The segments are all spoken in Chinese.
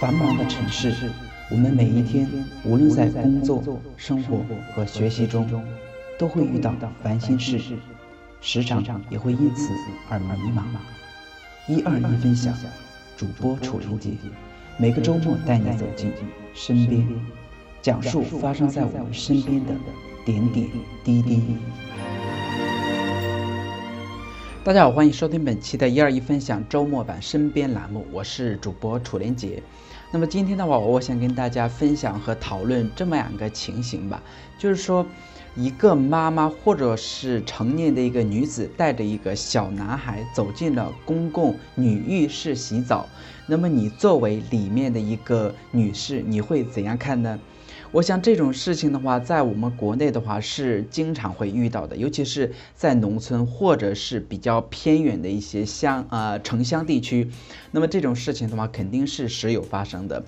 繁忙的城市，我们每一天，无论在工作、生活和学习中，都会遇到烦心事，时常也会因此而迷茫。一二一分享，主播楚林杰，每个周末带你走进身边，讲述发生在我们身边的点点滴滴。大家好，欢迎收听本期的一二一分享周末版身边栏目，我是主播楚连杰。那么今天的话，我想跟大家分享和讨论这么两个情形吧，就是说，一个妈妈或者是成年的一个女子带着一个小男孩走进了公共女浴室洗澡，那么你作为里面的一个女士，你会怎样看呢？我想这种事情的话，在我们国内的话是经常会遇到的，尤其是在农村或者是比较偏远的一些乡呃城乡地区，那么这种事情的话肯定是时有发生的。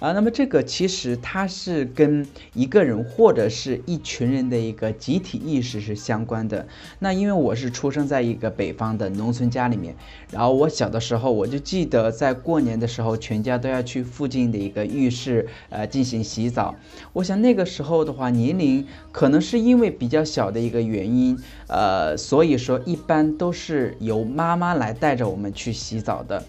啊，那么这个其实它是跟一个人或者是一群人的一个集体意识是相关的。那因为我是出生在一个北方的农村家里面，然后我小的时候我就记得在过年的时候，全家都要去附近的一个浴室呃进行洗澡。我想那个时候的话，年龄可能是因为比较小的一个原因，呃，所以说一般都是由妈妈来带着我们去洗澡的。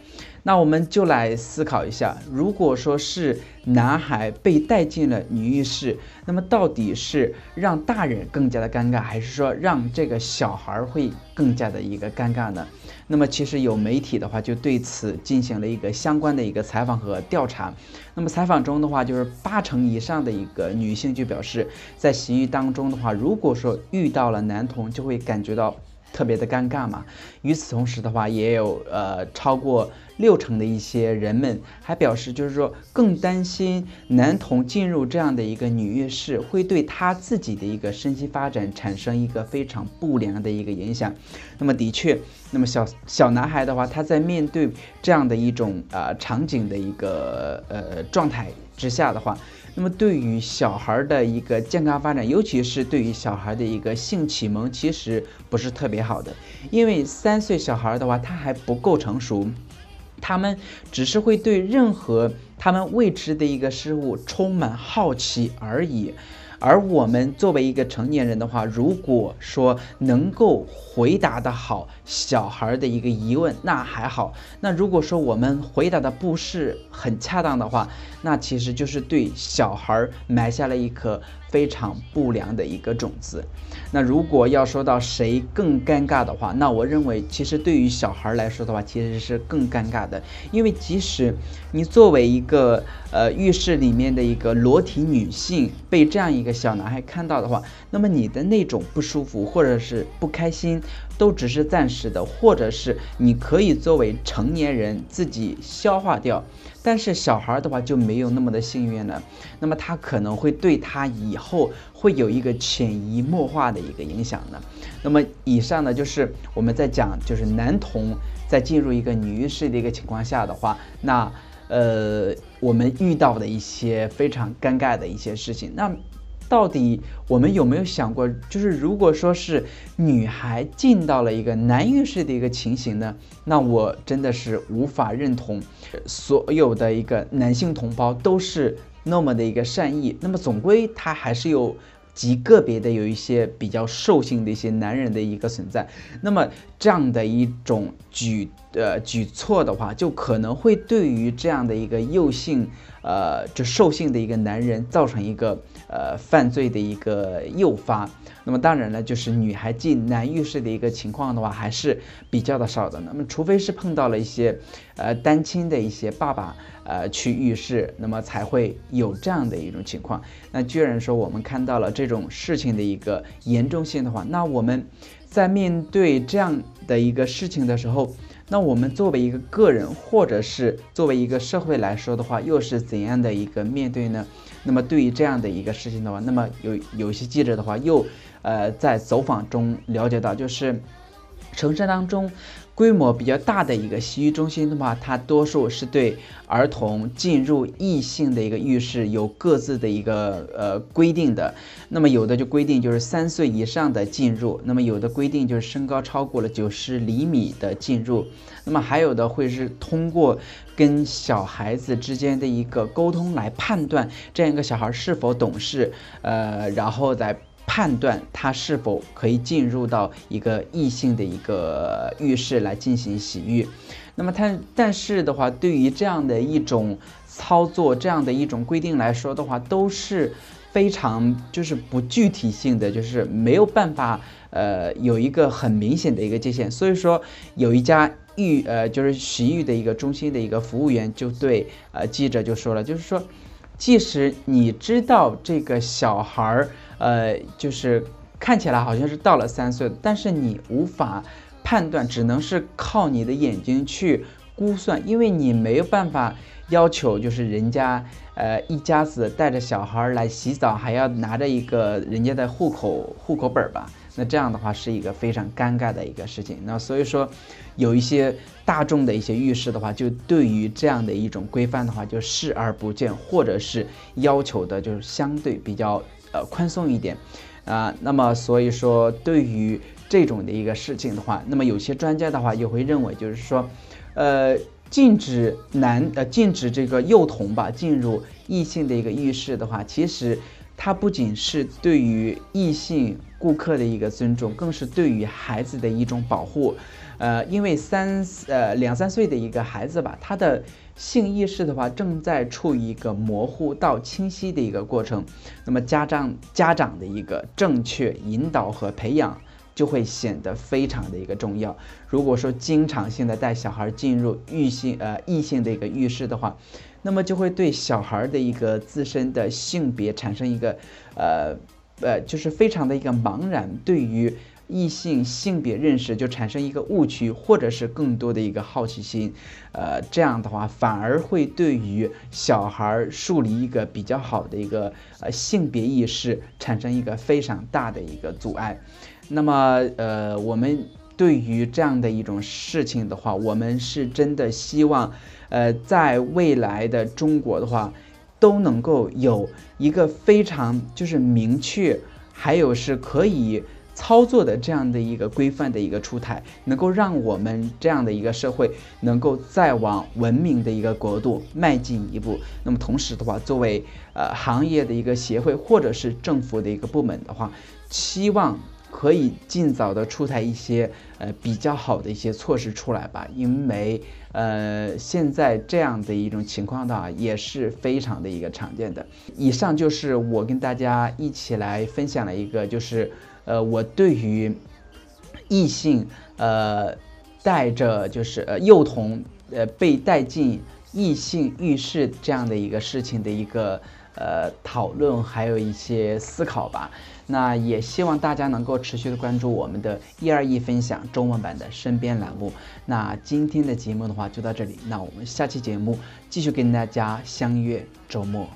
那我们就来思考一下，如果说是男孩被带进了女浴室，那么到底是让大人更加的尴尬，还是说让这个小孩会更加的一个尴尬呢？那么其实有媒体的话就对此进行了一个相关的一个采访和调查。那么采访中的话，就是八成以上的一个女性就表示，在洗浴当中的话，如果说遇到了男童，就会感觉到。特别的尴尬嘛。与此同时的话，也有呃超过六成的一些人们还表示，就是说更担心男童进入这样的一个女浴室，会对他自己的一个身心发展产生一个非常不良的一个影响。那么的确，那么小小男孩的话，他在面对这样的一种呃场景的一个呃状态之下的话。那么对于小孩的一个健康发展，尤其是对于小孩的一个性启蒙，其实不是特别好的。因为三岁小孩的话，他还不够成熟，他们只是会对任何他们未知的一个事物充满好奇而已。而我们作为一个成年人的话，如果说能够回答的好小孩的一个疑问，那还好。那如果说我们回答的不是很恰当的话，那其实就是对小孩埋下了一颗非常不良的一个种子。那如果要说到谁更尴尬的话，那我认为其实对于小孩来说的话，其实是更尴尬的，因为即使你作为一个呃浴室里面的一个裸体女性，被这样一个小男孩看到的话，那么你的那种不舒服或者是不开心，都只是暂时的，或者是你可以作为成年人自己消化掉。但是小孩的话就没有那么的幸运了，那么他可能会对他以后会有一个潜移默化的一个影响呢。那么以上呢就是我们在讲，就是男童在进入一个女浴室的一个情况下的话，那呃我们遇到的一些非常尴尬的一些事情，那。到底我们有没有想过，就是如果说是女孩进到了一个男浴室的一个情形呢？那我真的是无法认同，所有的一个男性同胞都是那么的一个善意。那么总归他还是有极个别的有一些比较兽性的一些男人的一个存在。那么这样的一种举呃举措的话，就可能会对于这样的一个幼性。呃，就兽性的一个男人造成一个呃犯罪的一个诱发，那么当然了，就是女孩进男浴室的一个情况的话，还是比较的少的。那么除非是碰到了一些呃单亲的一些爸爸呃去浴室，那么才会有这样的一种情况。那居然说我们看到了这种事情的一个严重性的话，那我们在面对这样的一个事情的时候。那我们作为一个个人，或者是作为一个社会来说的话，又是怎样的一个面对呢？那么对于这样的一个事情的话，那么有有些记者的话，又呃在走访中了解到，就是城市当中。规模比较大的一个洗浴中心的话，它多数是对儿童进入异性的一个浴室有各自的一个呃规定的。那么有的就规定就是三岁以上的进入，那么有的规定就是身高超过了九十厘米的进入。那么还有的会是通过跟小孩子之间的一个沟通来判断这样一个小孩是否懂事，呃，然后再。判断他是否可以进入到一个异性的一个浴室来进行洗浴，那么他但是的话，对于这样的一种操作，这样的一种规定来说的话，都是非常就是不具体性的，就是没有办法呃有一个很明显的一个界限。所以说，有一家浴呃就是洗浴的一个中心的一个服务员就对呃记者就说了，就是说，即使你知道这个小孩儿。呃，就是看起来好像是到了三岁，但是你无法判断，只能是靠你的眼睛去估算，因为你没有办法要求，就是人家呃一家子带着小孩来洗澡，还要拿着一个人家的户口户口本吧？那这样的话是一个非常尴尬的一个事情。那所以说，有一些大众的一些浴室的话，就对于这样的一种规范的话，就视而不见，或者是要求的就是相对比较。呃，宽松一点，啊，那么所以说，对于这种的一个事情的话，那么有些专家的话也会认为，就是说，呃，禁止男呃禁止这个幼童吧进入异性的一个浴室的话，其实它不仅是对于异性顾客的一个尊重，更是对于孩子的一种保护。呃，因为三呃两三岁的一个孩子吧，他的性意识的话正在处于一个模糊到清晰的一个过程，那么家长家长的一个正确引导和培养就会显得非常的一个重要。如果说经常性的带小孩进入异性呃异性的一个浴室的话，那么就会对小孩的一个自身的性别产生一个呃呃就是非常的一个茫然，对于。异性性别认识就产生一个误区，或者是更多的一个好奇心，呃，这样的话反而会对于小孩树立一个比较好的一个呃性别意识产生一个非常大的一个阻碍。那么，呃，我们对于这样的一种事情的话，我们是真的希望，呃，在未来的中国的话，都能够有一个非常就是明确，还有是可以。操作的这样的一个规范的一个出台，能够让我们这样的一个社会能够再往文明的一个国度迈进一步。那么同时的话，作为呃行业的一个协会或者是政府的一个部门的话，希望可以尽早的出台一些呃比较好的一些措施出来吧。因为呃现在这样的一种情况的话，也是非常的一个常见的。以上就是我跟大家一起来分享了一个就是。呃，我对于异性呃带着就是呃幼童呃被带进异性浴室这样的一个事情的一个呃讨论，还有一些思考吧。那也希望大家能够持续的关注我们的“一二一”分享周末版的身边栏目。那今天的节目的话就到这里，那我们下期节目继续跟大家相约周末。